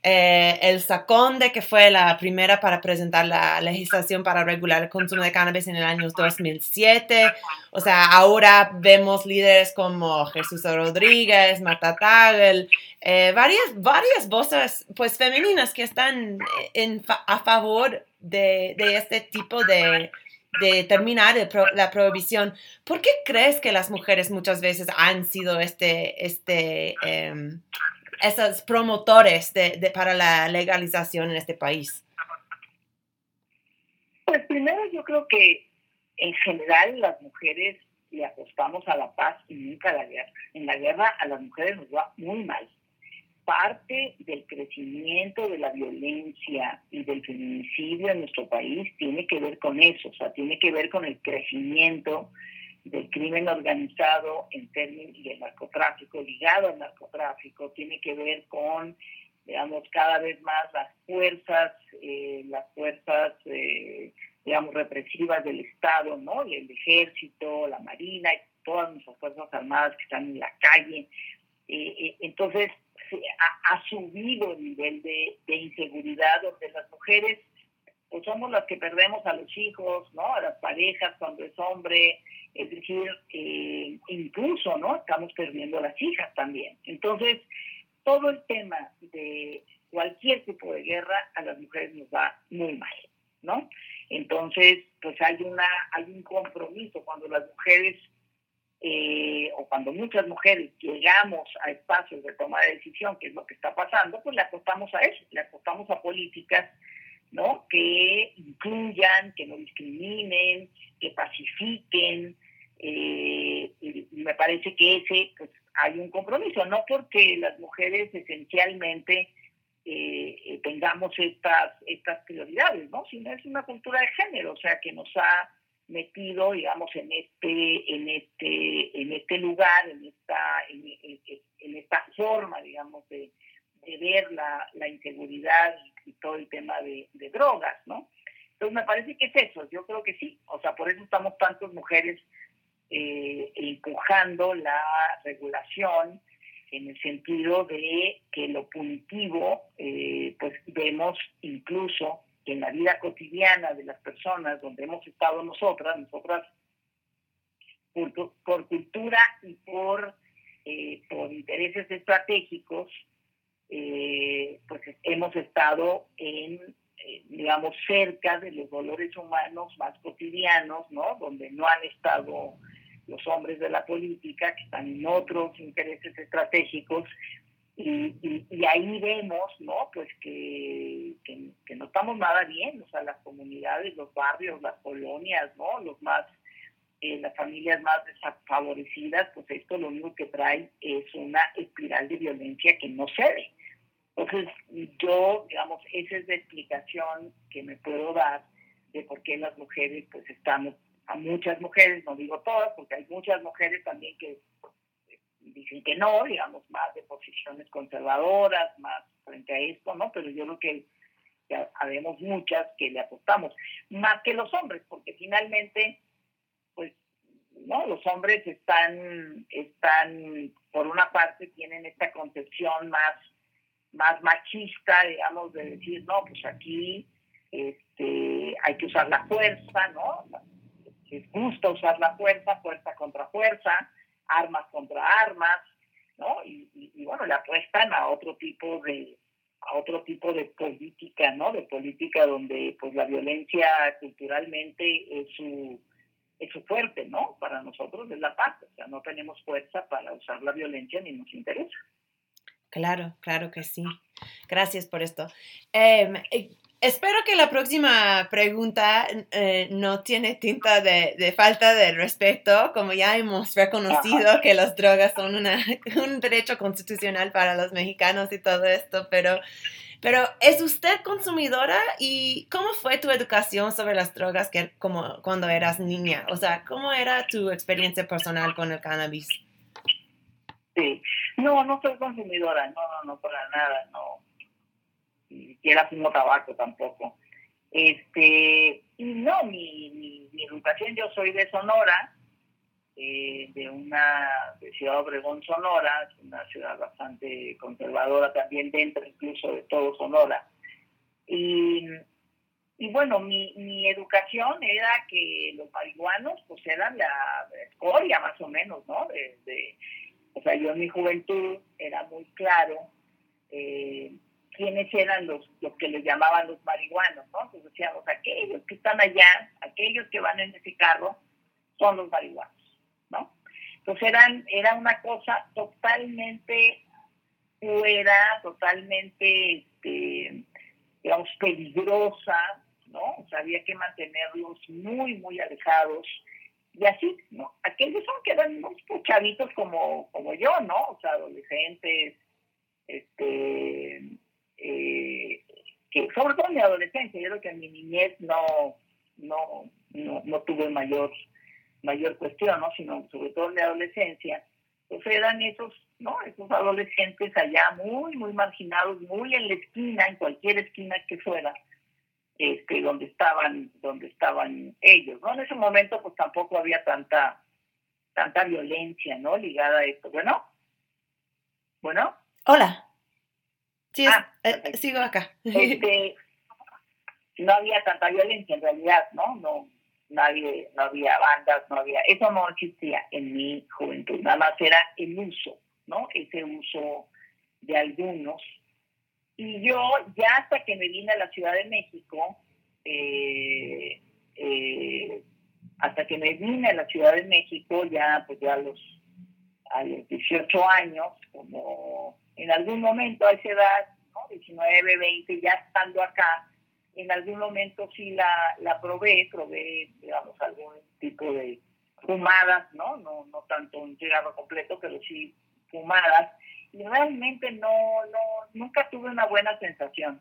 eh, el Saconde, que fue la primera para presentar la legislación para regular el consumo de cannabis en el año 2007. O sea, ahora vemos líderes como Jesús Rodríguez, Marta Tagel, eh, varias, varias voces pues femeninas que están a favor de, este tipo de, de terminar la prohibición, ¿por qué crees que las mujeres muchas veces han sido este, este, em, esos promotores de, para la legalización en este país? Pues primero yo creo que en general las mujeres le apostamos a la paz y nunca a la guerra. En la guerra a las mujeres nos va muy mal parte del crecimiento de la violencia y del feminicidio en nuestro país tiene que ver con eso, o sea, tiene que ver con el crecimiento del crimen organizado en términos y el narcotráfico, ligado al narcotráfico, tiene que ver con, digamos, cada vez más las fuerzas, eh, las fuerzas, eh, digamos, represivas del Estado, ¿no? El ejército, la marina, y todas nuestras fuerzas armadas que están en la calle. Eh, entonces, ha, subido el nivel de, inseguridad donde las mujeres pues somos las que perdemos a los hijos, ¿no? A las parejas cuando es hombre, es decir, eh, incluso, ¿no? Estamos perdiendo a las hijas también. Entonces, todo el tema de cualquier tipo de guerra a las mujeres nos va muy mal, ¿no? Entonces, pues hay una hay un compromiso cuando las mujeres eh, o cuando muchas mujeres llegamos a espacios de toma de decisión, que es lo que está pasando, pues le apostamos a eso, le apostamos a políticas ¿no? que incluyan, que no discriminen, que pacifiquen. Eh, y me parece que ese pues, hay un compromiso, no porque las mujeres esencialmente eh, tengamos estas, estas prioridades, ¿no? sino es una cultura de género, o sea, que nos ha metido, digamos, en este, en este, en este lugar, en esta, en, esta forma, digamos, de, ver la, la, inseguridad y, todo el tema de, drogas, ¿no? Entonces me parece que es eso, yo creo que sí, o sea, por eso estamos tantas mujeres eh, empujando la regulación en el sentido de que lo punitivo, eh, pues vemos incluso que en la vida cotidiana de las personas donde hemos estado nosotras, nosotras por, cultura y por, eh, por intereses estratégicos, eh, pues hemos estado en, eh, digamos, cerca de los dolores humanos más cotidianos, ¿no? Donde no han estado los hombres de la política, que están en otros intereses estratégicos, y, ahí vemos, ¿no? Pues que, que, no estamos nada bien, o sea, las comunidades, los barrios, las colonias, ¿no? Los más, eh, las familias más desfavorecidas, pues esto lo único que trae es una espiral de violencia que no cede. Entonces, yo, digamos, esa es la explicación que me puedo dar de por qué las mujeres, pues estamos, a muchas mujeres, no digo todas, porque hay muchas mujeres también que dicen que no, digamos, más de posiciones conservadoras, más frente a esto, ¿no? Pero yo creo que ya sabemos muchas que le apostamos, más que los hombres, porque finalmente, ¿no? Los hombres están, están, por una parte, tienen esta concepción más, más machista, digamos, de decir, no, pues aquí este, hay que usar la fuerza, ¿no? Les gusta usar la fuerza, fuerza contra fuerza, armas contra armas, ¿no? Y, bueno, le apuestan a otro tipo de a otro tipo de política, ¿no? De política donde pues la violencia culturalmente es su es su fuerte, ¿no? Para nosotros es la paz, o sea, no tenemos fuerza para usar la violencia ni nos interesa. Claro, claro que sí. Gracias por esto. Em, eh, espero que la próxima pregunta eh, no tiene tinta de, de falta de respeto, como ya hemos reconocido que las drogas son una, un derecho constitucional para los mexicanos y todo esto, pero, pero ¿es usted consumidora y cómo fue tu educación sobre las drogas que, como cuando eras niña? O sea, ¿cómo era tu experiencia personal con el cannabis? Sí. No, no soy consumidora, no, no, no, para nada, no. Ni siquiera fumo tabaco tampoco. Este, no, mi, mi, mi educación, yo soy de Sonora, eh, de una de Ciudad Obregón, Sonora, una ciudad bastante conservadora también dentro incluso de todo Sonora. Y, y bueno, mi, mi educación era que los marihuanos pues eran la escoria más o menos, ¿no? De, de- o sea, yo en mi juventud era muy claro eh, quiénes eran los, los que les llamaban los marihuanos, ¿no? Entonces decíamos, aquellos que están allá, aquellos que van en ese carro, son los marihuanos, ¿no? Entonces eran, era una cosa totalmente fuera, totalmente, este, digamos, peligrosa, ¿no? O sea, había que mantenerlos muy, muy alejados. Y así, ¿no? Aquellos son que eran unos chavitos como, como yo, ¿no? O sea, adolescentes, este, eh, que sobre todo en mi adolescencia, yo creo que en mi niñez no, no, no, no tuve mayor, mayor cuestión, ¿no? Sino sobre todo en mi adolescencia, pues eran esos, ¿no? Esos adolescentes allá muy, muy marginados, muy en la esquina, en cualquier esquina que fuera, este, donde estaban, donde estaban ellos, ¿no? En ese momento, pues tampoco había tanta, tanta violencia, ¿no? Ligada a esto. Bueno, bueno, Hola. Sí, Ah, eh, sigo acá. este, no había tanta violencia en realidad, ¿no? No, nadie, no había bandas, no había, eso no existía en mi juventud, nada más era el uso, ¿no? Ese uso de algunos. Y yo ya hasta que me vine a la Ciudad de México, eh, eh, hasta que me vine a la Ciudad de México, ya pues ya a los, a los 18 años, como en algún momento a esa edad, ¿no? 19, 20, ya estando acá, en algún momento sí la, la probé, probé, digamos, algún tipo de fumadas, ¿no? No, no tanto un cigarro completo, pero sí fumadas. Y realmente no, no, nunca tuve una buena sensación.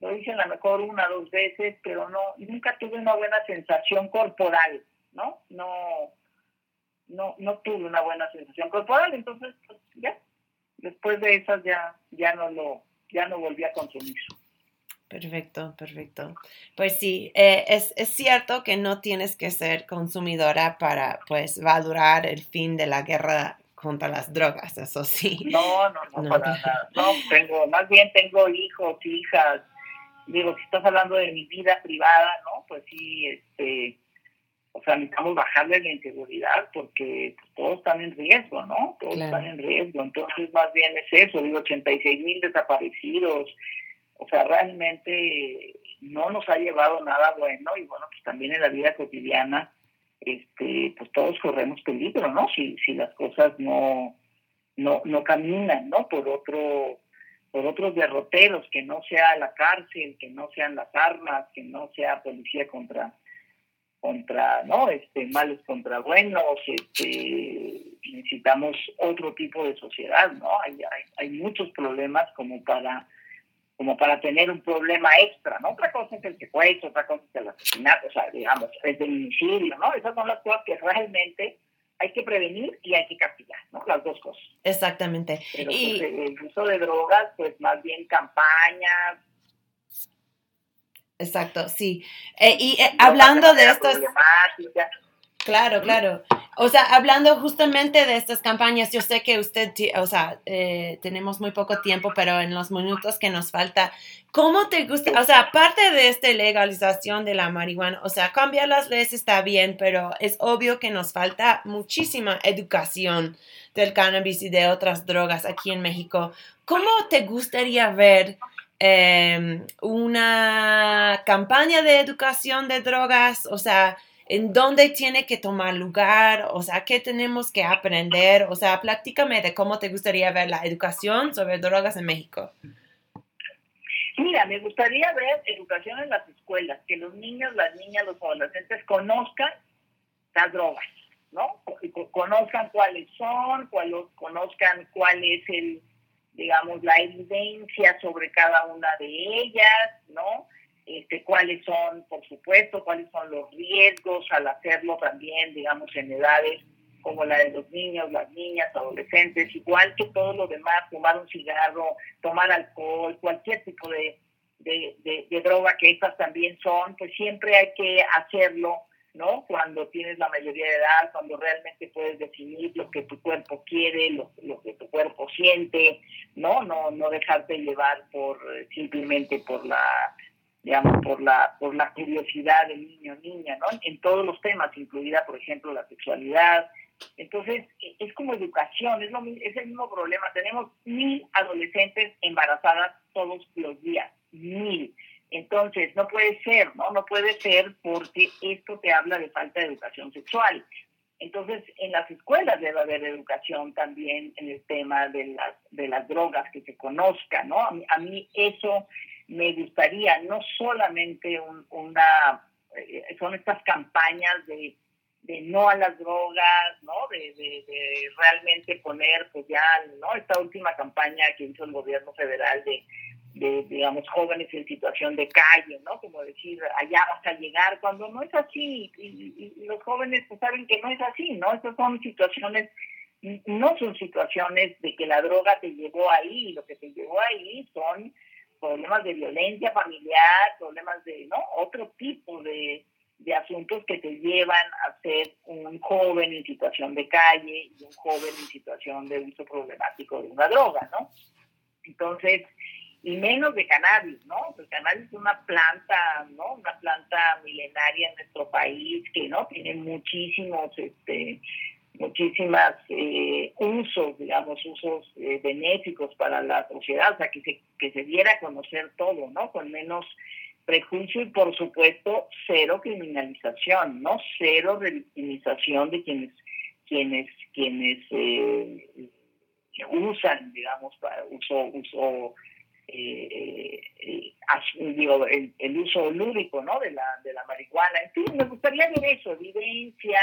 Lo hice a lo mejor una o dos veces, pero no, nunca tuve una buena sensación corporal, ¿no? No, no, no tuve una buena sensación corporal, entonces, pues, ya, después de esas ya, ya no lo, ya no volví a consumir. Perfecto, perfecto. Pues sí, eh, es, es cierto que no tienes que ser consumidora para, pues, va a durar el fin de la guerra contra las drogas, eso sí. No, no, no, No, para nada. No, tengo, más bien tengo hijos, hijas. Digo, si estás hablando de mi vida privada, ¿no? Pues sí, este, o sea, necesitamos bajarle la inseguridad porque todos están en riesgo, ¿no? Todos Claro. están en riesgo. Entonces, más bien es eso, digo, 86 mil desaparecidos. O sea, realmente no nos ha llevado nada bueno y bueno, pues también en la vida cotidiana, este, pues todos corremos peligro, ¿no? Si, si las cosas no, no, no caminan, ¿no? Por otro, por otros derroteros, que no sea la cárcel, que no sean las armas, que no sea policía contra, contra, ¿no? Este, males contra buenos, este, necesitamos otro tipo de sociedad, ¿no? Hay, hay, hay muchos problemas como para como para tener un problema extra, ¿no? Otra cosa es el secuestro, otra cosa es el asesinato, o sea, digamos, el feminicidio, ¿no? Esas son las cosas que realmente hay que prevenir y hay que castigar, ¿no? Las dos cosas. Exactamente. Pero Y- pues, el, uso de drogas, pues más bien campañas. Exacto, sí. Eh, y eh, hablando de estas... Claro, claro. O sea, hablando justamente de estas campañas, yo sé que usted, o sea, eh, tenemos muy poco tiempo, pero en los minutos que nos falta, ¿cómo te gusta? O sea, aparte de esta legalización de la marihuana, o sea, cambiar las leyes está bien, pero es obvio que nos falta muchísima educación del cannabis y de otras drogas aquí en México. ¿Cómo te gustaría ver eh, una campaña de educación de drogas? O sea, en dónde tiene que tomar lugar, o sea, qué tenemos que aprender, o sea, platícame de cómo te gustaría ver la educación sobre drogas en México. Mira, me gustaría ver educación en las escuelas, que los niños, las niñas, los adolescentes conozcan las drogas, ¿no? Co- co- Conozcan cuáles son, cuál, conozcan cuál es el, digamos, la evidencia sobre cada una de ellas, ¿no? Este, cuáles son, por supuesto, cuáles son los riesgos al hacerlo también, digamos, en edades como la de los niños, las niñas, adolescentes, igual que todo lo demás, fumar un cigarro, tomar alcohol, cualquier tipo de, de, de- de droga que estas también son, pues siempre hay que hacerlo, ¿no? Cuando tienes la mayoría de edad, cuando realmente puedes definir lo que tu cuerpo quiere, lo, lo que tu cuerpo siente, ¿no? No, no dejarte llevar por eh, simplemente por la digamos, por la, por la curiosidad del niño o niña, ¿no? En todos los temas, incluida, por ejemplo, la sexualidad. Entonces, e- es como educación, es, lo, es el mismo problema. Tenemos mil adolescentes embarazadas todos los días, mil. Entonces, no puede ser, ¿no? No puede ser porque esto te habla de falta de educación sexual. Entonces, en las escuelas debe haber educación también en el tema de las, de las drogas, que se conozca, ¿no? A mí, a mí eso me gustaría, no solamente un- una, eh, son estas campañas de, de no a las drogas, ¿no? De, de- de realmente poner, pues ya, ¿no? Esta última campaña que hizo el gobierno federal de, de, digamos, jóvenes en situación de calle, ¿no? Como decir, allá vas a llegar, cuando no es así, y, y- los jóvenes pues saben que no es así, ¿no? Estas son situaciones, no son situaciones de que la droga te llevó ahí, lo que te llevó ahí son problemas de violencia familiar, problemas de, ¿no? Otro tipo de, de asuntos que te llevan a ser un joven en situación de calle y un joven en situación de uso problemático de una droga, ¿no? Entonces, y menos de cannabis, ¿no? El cannabis es una planta, ¿no? Una planta milenaria en nuestro país que, ¿no? Tiene muchísimos, este, muchísimas eh, usos, digamos, usos eh, benéficos para la sociedad, o sea, que se, que se diera a conocer todo, ¿no? Con menos prejuicio y, por supuesto, cero criminalización, ¿no? Cero revictimización de quienes, quienes, quienes eh, usan, digamos, uso, uso eh, eh, digo, el, el uso lúdico, ¿no? De la, de la marihuana. En fin, me gustaría ver eso, evidencia,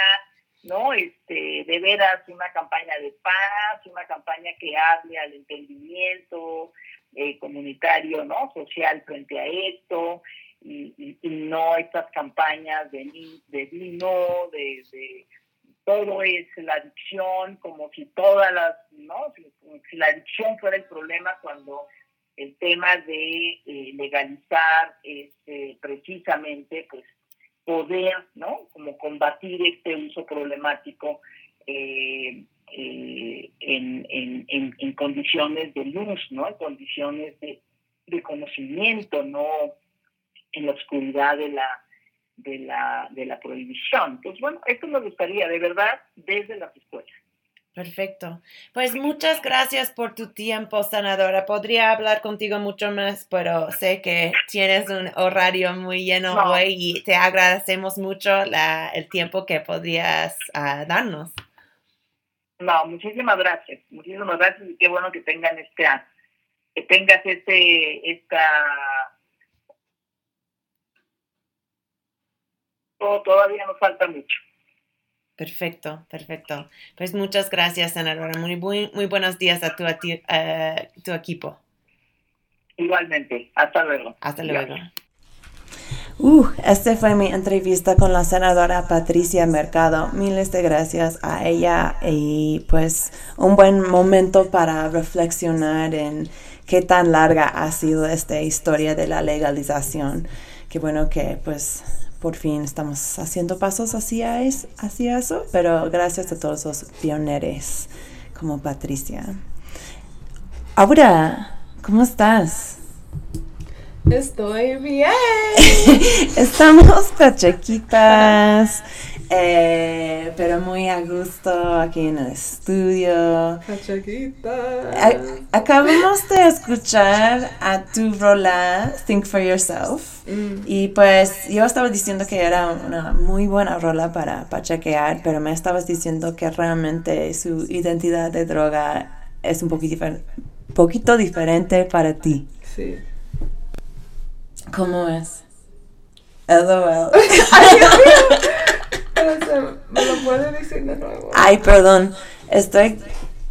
¿no? Este, de veras una campaña de paz, una campaña que hable al entendimiento eh, comunitario, ¿no? Social frente a esto, y, y- no estas campañas de, de vino, de, de todo es la adicción, como si todas las, ¿no? Si- si la adicción fuera el problema cuando el tema de eh, legalizar es eh, precisamente pues poder, ¿no? Como combatir este uso problemático eh, eh, en, en, en, condiciones de luz, ¿no? En condiciones de, de conocimiento, no en la oscuridad de la de la de la prohibición. Pues bueno, esto me gustaría de verdad desde las escuelas. Perfecto. Pues muchas gracias por tu tiempo, senadora. Podría hablar contigo mucho más, pero sé que tienes un horario muy lleno No. hoy y te agradecemos mucho la, el tiempo que podrías ah, darnos. No, muchísimas gracias, muchísimas gracias y qué bueno que tengan esta, que tengas este, esta, todavía nos falta mucho. Perfecto, perfecto. Pues muchas gracias, senadora. Muy, muy, muy buenos días a tu, a ti- a tu equipo. Igualmente, hasta luego. Hasta luego. Uh, esta fue mi entrevista con la senadora Patricia Mercado. Miles de gracias a ella y pues un buen momento para reflexionar en qué tan larga ha sido esta historia de la legalización. Qué bueno que pues por fin estamos haciendo pasos hacia, es- hacia eso, pero gracias a todos los pioneros como Patricia. Ahora, ¿cómo estás? Estoy bien. Estamos pachequitas, eh, pero muy a gusto aquí en el estudio. A- acabamos de escuchar a tu rola Think for Yourself Mm. y pues yo estaba diciendo que era una muy buena rola para pachequear, pero me estabas diciendo que realmente su identidad de droga es un poquito, poquito diferente para ti. Sí. ¿Cómo es? LOL. ¿Me lo puede decir de nuevo? Ay, perdón. Estoy,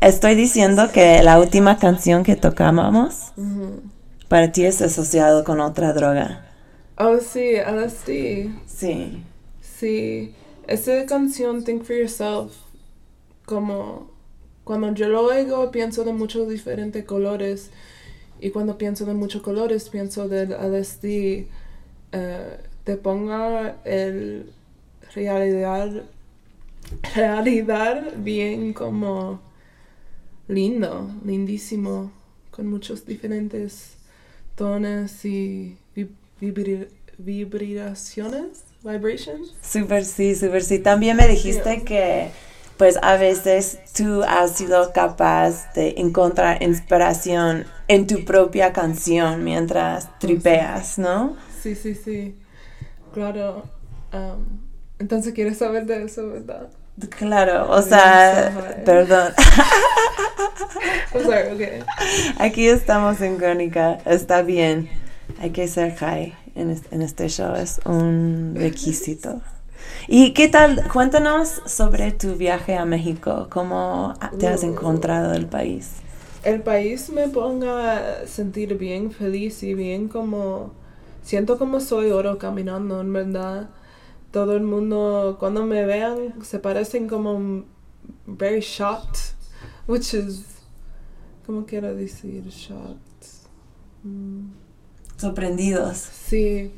estoy diciendo que la última canción que tocábamos para ti es asociado con otra droga. Oh, sí, LSD. Sí. Sí, esa canción Think for Yourself, como cuando yo lo oigo pienso de muchos diferentes colores y cuando pienso de muchos colores pienso del LSD, eh, te ponga el realidad, realidad bien como lindo, lindísimo, con muchos diferentes tonos y vib- vibri- vibraciones, vibrations. Súper sí, súper sí. También me dijiste que pues a veces tú has sido capaz de encontrar inspiración en tu propia canción mientras tripeas, ¿no? Sí, sí, sí. Claro. Entonces quieres saber de eso, ¿verdad? Claro, o sea, perdón. I'm sorry, okay. Aquí estamos en Crónica, está bien. Hay que ser high en este, en este show, es un requisito. ¿Y qué tal? Cuéntanos sobre tu viaje a México, cómo te has Uh. encontrado el país. El país me ponga a sentir bien feliz y bien como... Siento como soy oro caminando, en verdad. Todo el mundo, cuando me vean, se parecen como very shocked, which is... ¿Cómo quiero decir shocked? Mm. Sorprendidos. Sí.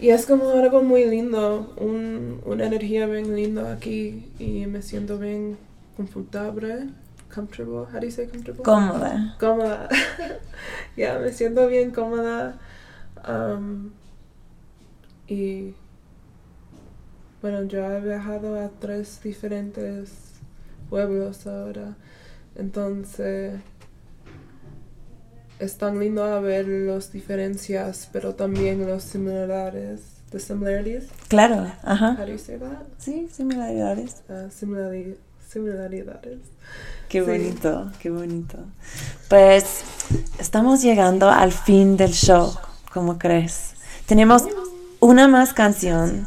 Y es como algo muy lindo, un, una energía bien lindo aquí y me siento bien confortable, comfortable, how do you say comfortable? Cómoda. cómoda. ya, me siento bien cómoda. um, y bueno, yo he viajado a tres diferentes pueblos ahora. Entonces es tan lindo a ver las diferencias, pero también los similares. The similarities. Claro, ajá. How do you say that? Sí, similaridades. Uh, similari- similaridades. Qué Sí. bonito, qué bonito. Pues estamos llegando al fin del show, ¿cómo crees? Tenemos una más canción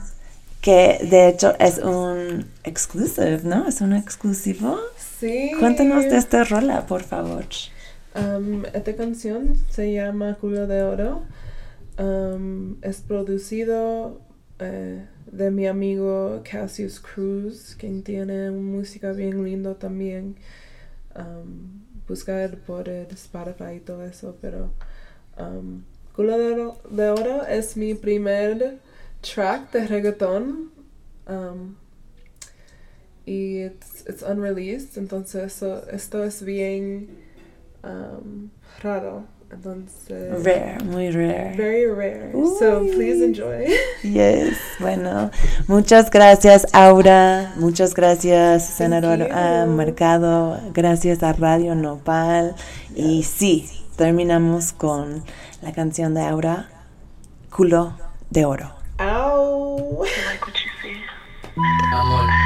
que de hecho es un exclusive, ¿no? Es un exclusivo. Sí. Cuéntanos de esta rola, por favor. Um, esta canción se llama Culo de Oro. Um, es producido eh, de mi amigo Cassius Cruz, quien tiene música bien lindo también. Um, buscar por el Spotify y todo eso, pero um, Culo de Oro, de Oro es mi primer track de reggaeton. Um, y it's, it's unreleased, entonces eso- esto es bien um, raro. Entonces, Rare, muy rare. very rare. So please enjoy. Yes, bueno, muchas gracias Aura, muchas gracias Senador Mercado, gracias a Radio Nopal y sí, terminamos con la canción de Aura, Culo de Oro. Oh. I like what you see. I'm on.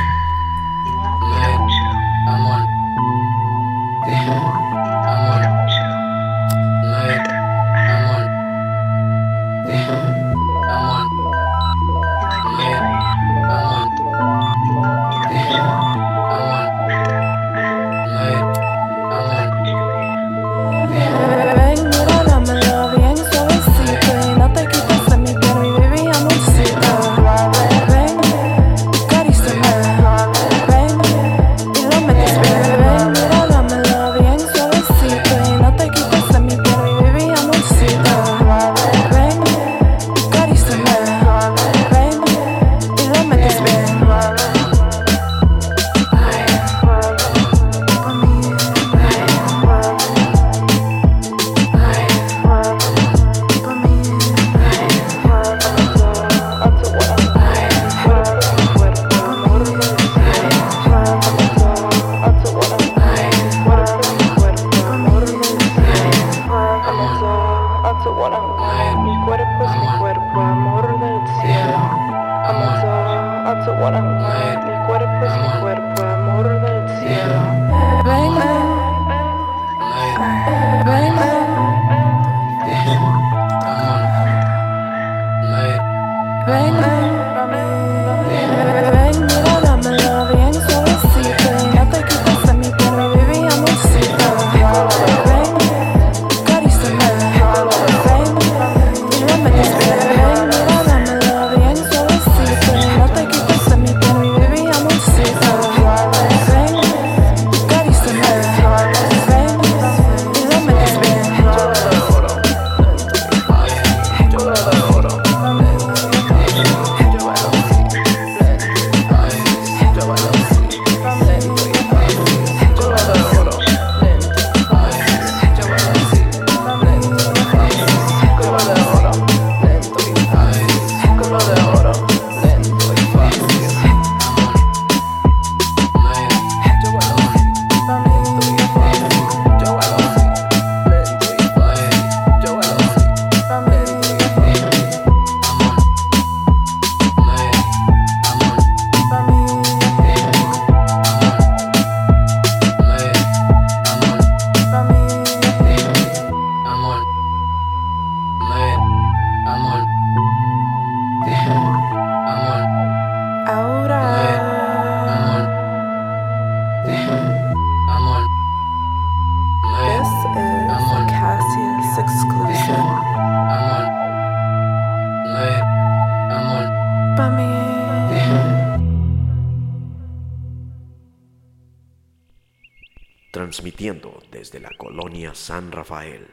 Rafael